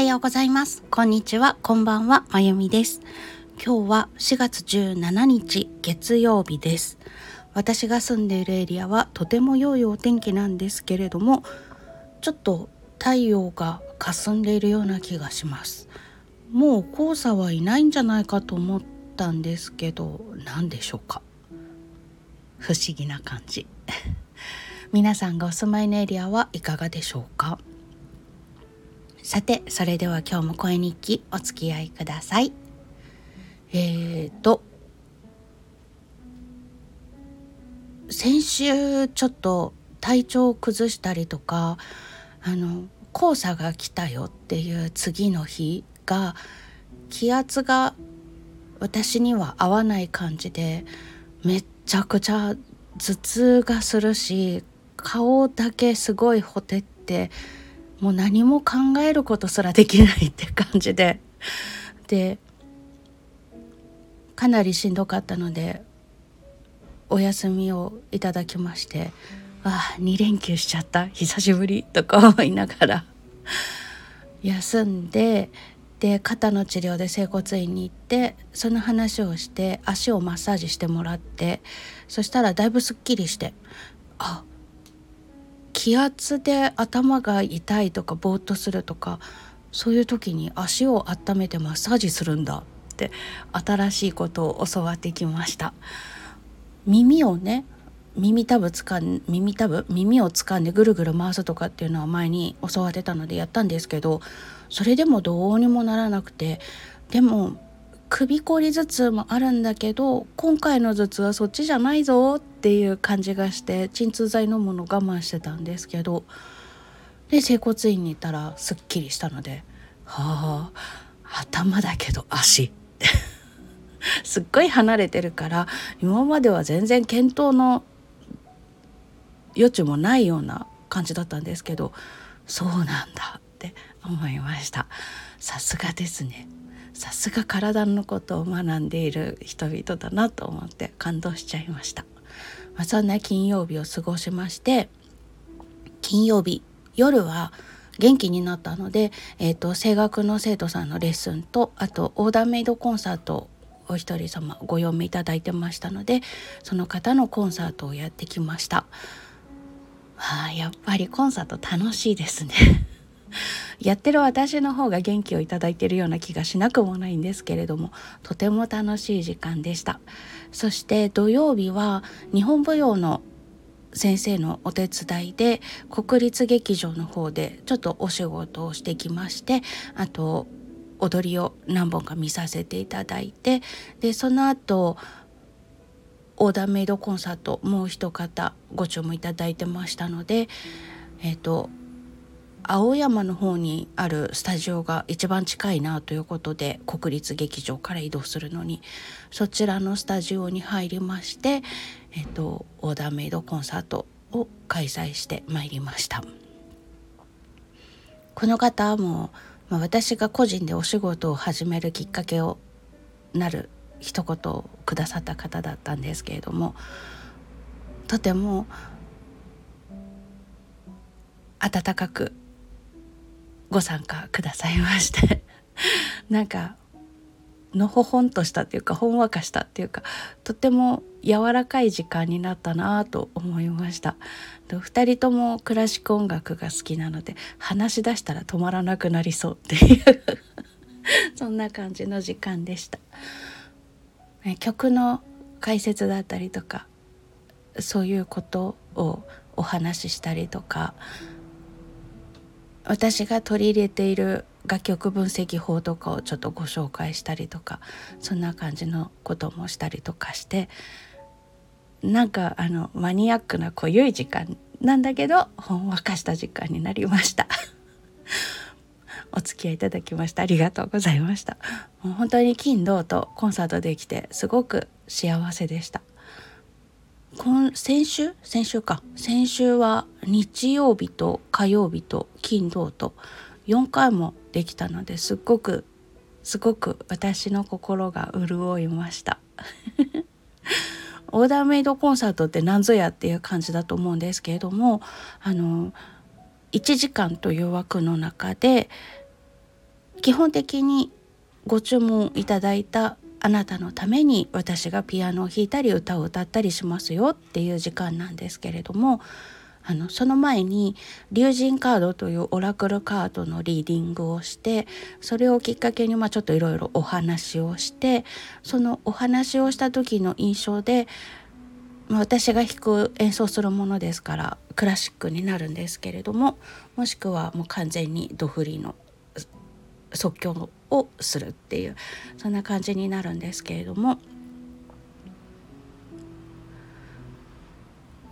はようございます。こんにちは、こんばんは、まゆみです。今日は4月17日月曜日です。私が住んでいるエリアはとても良いお天気なんですけれども、ちょっと太陽が霞んでいるような気がします。もう黄砂はいないんじゃないかと思ったんですけど、何でしょうか。不思議な感じ。皆さんがお住まいのエリアはいかがでしょうかさてそれでは今日も声日記お付き合いください。えーと先週ちょっと体調を崩したりとかあの黄砂が来たよっていう次の日が気圧が私には合わない感じでめっちゃくちゃ頭痛がするし顔だけすごいほてってもう何も考えることすらできないって感じで。でかなりしんどかったのでお休みをいただきましてああ2連休しちゃった久しぶりとか思いながら。休んでで肩の治療で整骨院に行ってその話をして足をマッサージしてもらってそしたらだいぶすっきりしてあ気圧で頭が痛いとかぼーっとするとかそういう時に足を温めてマッサージするんだ。って新しいことを教わってきました。耳をね耳たぶつかん耳たぶ耳を掴んでぐるぐる回すとかっていうのは前に教わってたのでやったんですけどそれでもどうにもならなくてでも首こり頭痛もあるんだけど今回の頭痛はそっちじゃないぞっていう感じがして鎮痛剤飲むの我慢してたんですけどで整骨院に行ったらすっきりしたのではあ頭だけど足。すっごい離れてるから今までは全然検討の余地もないような感じだったんですけどそうなんだって思いました。さすがですね。さすが体のことを学んでいる人々だなと思って感動しちゃいました、まあ、そんな金曜日を過ごしまして金曜日夜は元気になったので、えーと、声楽の生徒さんのレッスンとあとオーダーメイドコンサートお一人様ご読みいただいてましたのでその方のコンサートをやってきました。はあ、やっぱりコンサート楽しいですね やってる私の方が元気をいただいているような気がしなくもないんですけれどもとても楽しい時間でした。そして土曜日は日本舞踊の先生のお手伝いで国立劇場の方でちょっとお仕事をしてきましてあと踊りを何本か見させていただいてでその後オーダーメイドコンサートもう一方ご注文いただいてましたのでえっ、ー、と青山の方にあるスタジオが一番近いなということで国立劇場から移動するのにそちらのスタジオに入りまして、えっと、オーダーメイドコンサートを開催してまいりました。この方も、まあ、私が個人でお仕事を始めるきっかけをなる一言をくださった方だったんですけれどもとても温かくご参加くださいまして。なんかのほほんとしたっていうかほんわかしたっていうかとても柔らかい時間になったなと思いました。2人ともクラシック音楽が好きなので話し出したら止まらなくなりそうっていう。そんな感じの時間でした、曲の解説だったりとかそういうことをお話ししたりとか私が取り入れている楽曲分析法とかをちょっとご紹介したりとかそんな感じのこともしたりとかしてなんかあのマニアックな濃ゆい時間なんだけどほんわかした時間になりました。お付き合いいただきましてありがとうございました。もう本当に金土とコンサートできてすごく幸せでした。今先週？先週か。先週は日曜日と火曜日と金土と4回もできたのですっごくすごく私の心が潤いました。オーダーメイドコンサートって何ぞやっていう感じだと思うんですけれどもあの1時間という枠の中で基本的にご注文いただいたあなたのために私がピアノを弾いたり歌を歌ったりしますよっていう時間なんですけれどもあのその前に竜神カードというオラクルカードのリーディングをしてそれをきっかけにまあちょっといろいろお話をしてそのお話をした時の印象で、まあ、私が弾く演奏するものですからクラシックになるんですけれどももしくはもう完全にドフリの即興をするっていうそんな感じになるんですけれども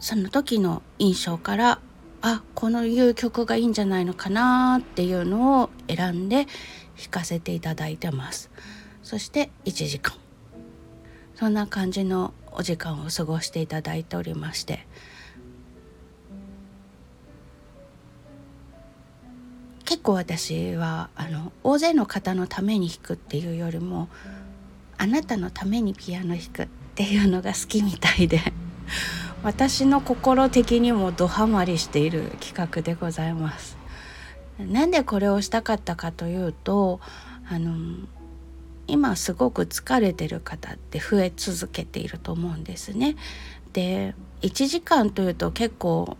その時の印象からあこのいう曲がいいんじゃないのかなっていうのを選んで弾かせていただいてます。そして1時間。そんな感じのお時間を過ごしていただいておりまして。結構私はあの大勢の方のために弾くっていうよりもあなたのためにピアノ弾くっていうのが好きみたいで。私の心的にもドハマりしている企画でございます。なんでこれをしたかったかというとあの今すごく疲れてる方って増え続けていると思うんですね。で1時間というと結構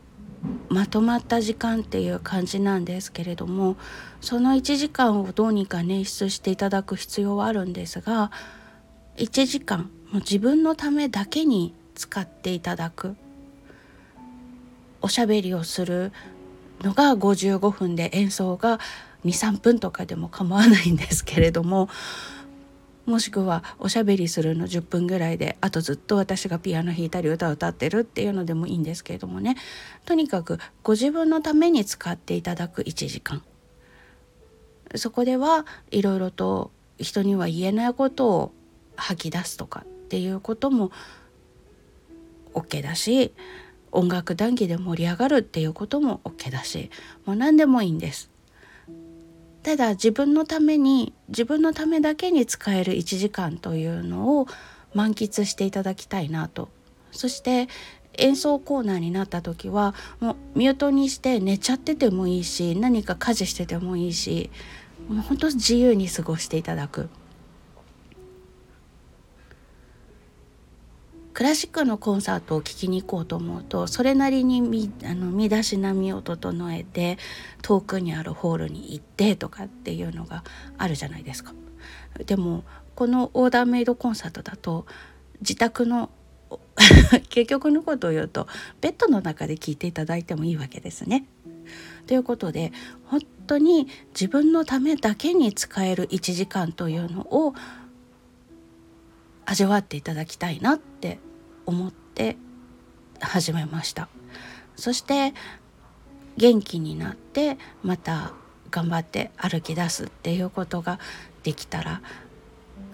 まとまった時間っていう感じなんですけれどもその1時間をどうにか捻出していただく必要はあるんですが1時間もう自分のためだけに使っていただく。おしゃべりをするのが55分で演奏が23分とかでも構わないんですけれどももしくはおしゃべりするの10分ぐらいであとずっと私がピアノ弾いたり歌を歌ってるっていうのでもいいんですけれどもね。とにかくご自分のために使っていただく1時間。そこではいろいろと人には言えないことを吐き出すとかっていうことも OK だし音楽談義で盛り上がるっていうことも OK だしもう何でもいいんです。ただ自分のために自分のためだけに使える1時間というのを満喫していただきたいなとそして演奏コーナーになった時はもうミュートにして寝ちゃっててもいいし何か家事しててもいいしもう本当自由に過ごしていただくクラシックのコンサートを聴きに行こうと思うとそれなりにみあの身だしなみを整えて遠くにあるホールに行ってとかっていうのがあるじゃないですか。でもこのオーダーメイドコンサートだと自宅の 結局のことを言うとベッドの中で聞いていただいてもいいわけですね。ということで本当に自分のためだけに使える1時間というのを味わっていただきたいなって思って始めましたそして元気になってまた頑張って歩き出すっていうことができたら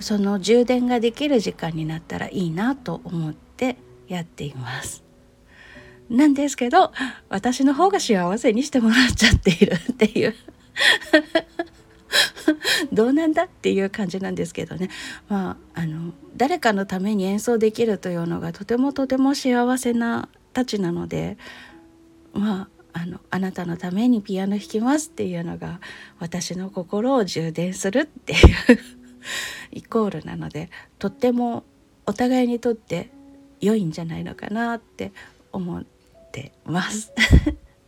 その充電ができる時間になったらいいなと思ってやっています。なんですけど私の方が幸せにしてもらっちゃっているっていうどうなんだっていう感じなんですけどねまああの誰かのために演奏できるというのがとてもとても幸せなたちなのでまああのあなたのためにピアノ弾きますっていうのが私の心を充電するっていうイコールなのでとってもお互いにとって良いんじゃないのかなって思ってます。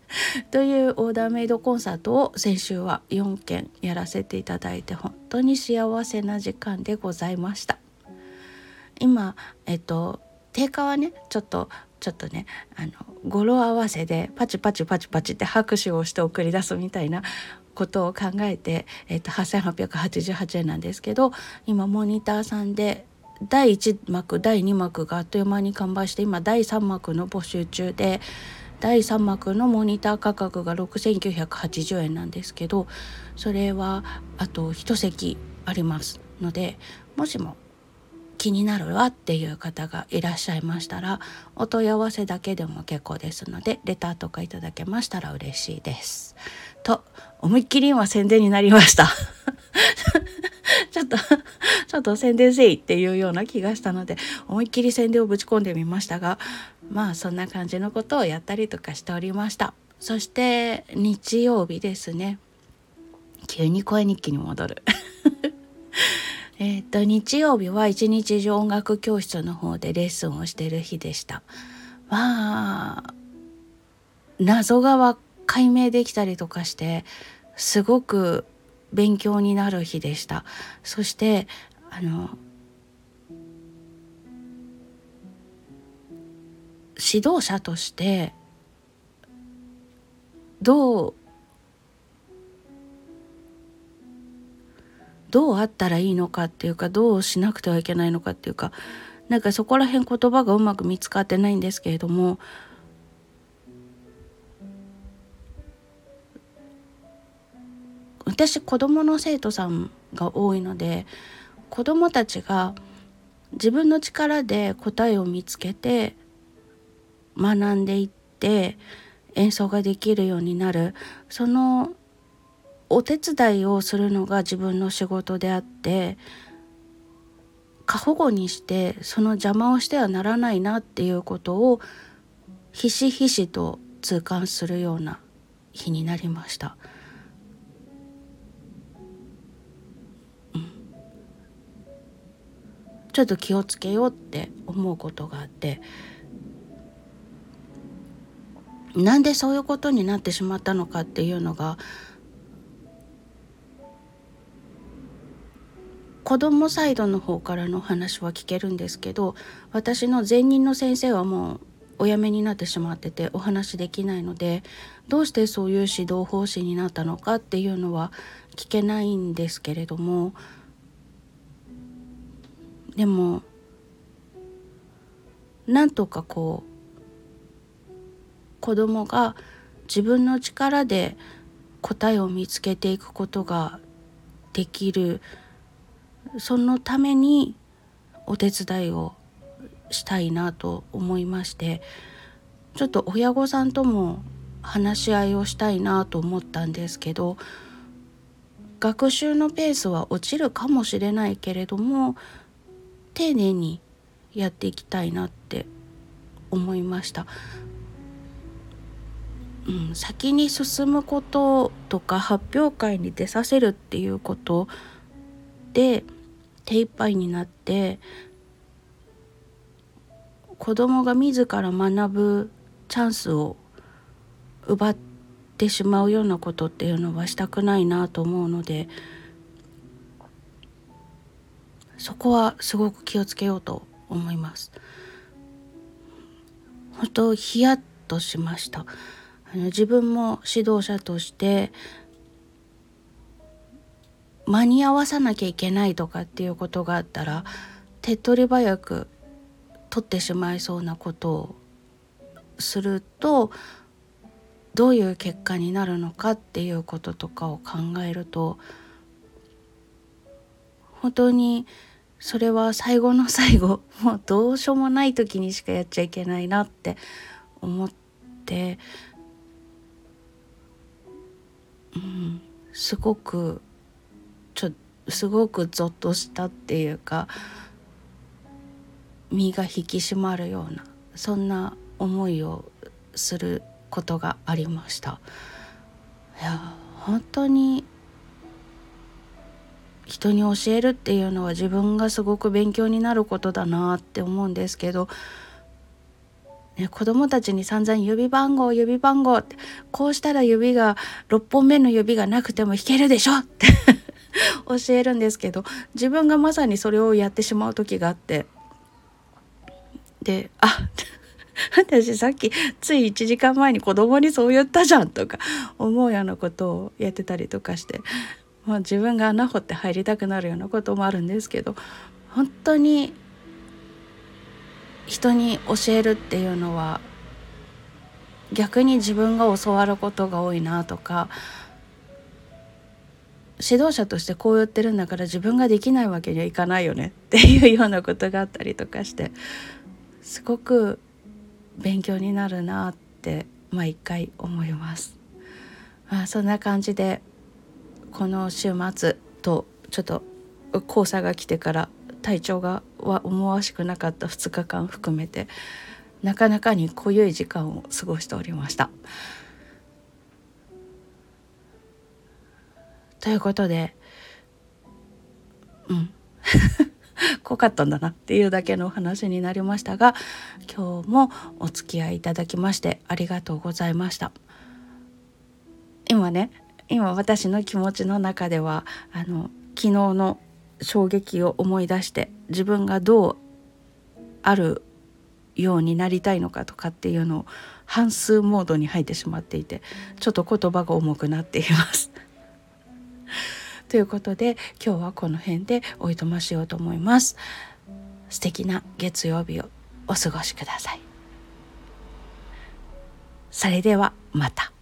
というオーダーメイドコンサートを先週は4件やらせていただいて本当に幸せな時間でございました。今えっと定価はねちょっとちょっとねあの語呂合わせでパチパチパチパチって拍手をして送り出すみたいなことを考えて、えっと、8888円なんですけど今モニターさんで第1幕第2幕があっという間に完売して今第3幕の募集中で第3幕のモニター価格が6980円なんですけどそれはあと1席ありますのでもしも気になるわっていう方がいらっしゃいましたらお問い合わせだけでも結構ですのでレターとかいただけましたら嬉しいです。と思いっきり今宣伝になりました ちょっとちょっと宣伝せいっていうような気がしたので思いっきり宣伝をぶち込んでみましたがまあそんな感じのことをやったりとかしておりました。そして日曜日ですね。急に声日記に戻る。えっと日曜日は一日中音楽教室の方でレッスンをしてる日でした。まあ謎が解明できたりとかしてすごく勉強になる日でした。そしてあの指導者としてどうどうあったらいいのかっていうかどうしなくてはいけないのかっていうかなんかそこら辺言葉がうまく見つかってないんですけれども私子どもの生徒さんが多いので子どもたちが自分の力で答えを見つけて学んでいって演奏ができるようになる。そのお手伝いをするのが自分の仕事であって過保護にしてその邪魔をしてはならないなっていうことをひしひしと痛感するような日になりました。ちょっと気をつけようって思うことがあって。なんでそういうことになってしまったのかっていうのが子どもサイドの方からの話は聞けるんですけど私の前任の先生はもうお辞めになってしまっててお話できないのでどうしてそういう指導方針になったのかっていうのは聞けないんですけれどもでもなんとかこう子供が自分の力で答えを見つけていくことができるそのためにお手伝いをしたいなと思いましてちょっと親御さんとも話し合いをしたいなと思ったんですけど学習のペースは落ちるかもしれないけれども丁寧にやっていきたいなって思いました。うん、先に進むこととか発表会に出させるっていうことで手一杯になって子供が自ら学ぶチャンスを奪ってしまうようなことっていうのはしたくないなと思うのでそこはすごく気をつけようと思います。本当ヒヤッとしました。あの自分も指導者として間に合わさなきゃいけないとかっていうことがあったら手っ取り早く取ってしまいそうなことをするとどういう結果になるのかっていうこととかを考えると本当にそれは最後の最後もうどうしようもない時にしかやっちゃいけないなって思ってうんすごくちょすごくゾッとしたっていうか身が引き締まるようなそんな思いをすることがありました。いや本当に人に教えるっていうのは自分がすごく勉強になることだなって思うんですけど、ね、子供たちに散々指番号指番号ってこうしたら指が6本目の指がなくても弾けるでしょって 教えるんですけど自分がまさにそれをやってしまう時があって。であ 私さっきつい1時間前に子供にそう言ったじゃんとか思うようなことをやってたりとかしてまあ、自分が穴掘って入りたくなるようなこともあるんですけど本当に人に教えるっていうのは逆に自分が教わることが多いなとか指導者としてこう言ってるんだから自分ができないわけにはいかないよねっていうようなことがあったりとかしてすごく勉強になるなって毎回思います。まあ、そんな感じでこの週末とちょっと黄砂が来てから体調が思わしくなかった2日間含めてなかなかに濃ゆい時間を過ごしておりました。ということでうん 濃かったんだなっていうだけのお話になりましたが今日もお付き合いいただきましてありがとうございました今ね今私の気持ちの中ではあの昨日の衝撃を思い出して自分がどうあるようになりたいのかとかっていうのを反数モードに入ってしまっていてちょっと言葉が重くなっています。ということで今日はこの辺でおいとましようと思います。素敵な月曜日をお過ごしください。それではまた。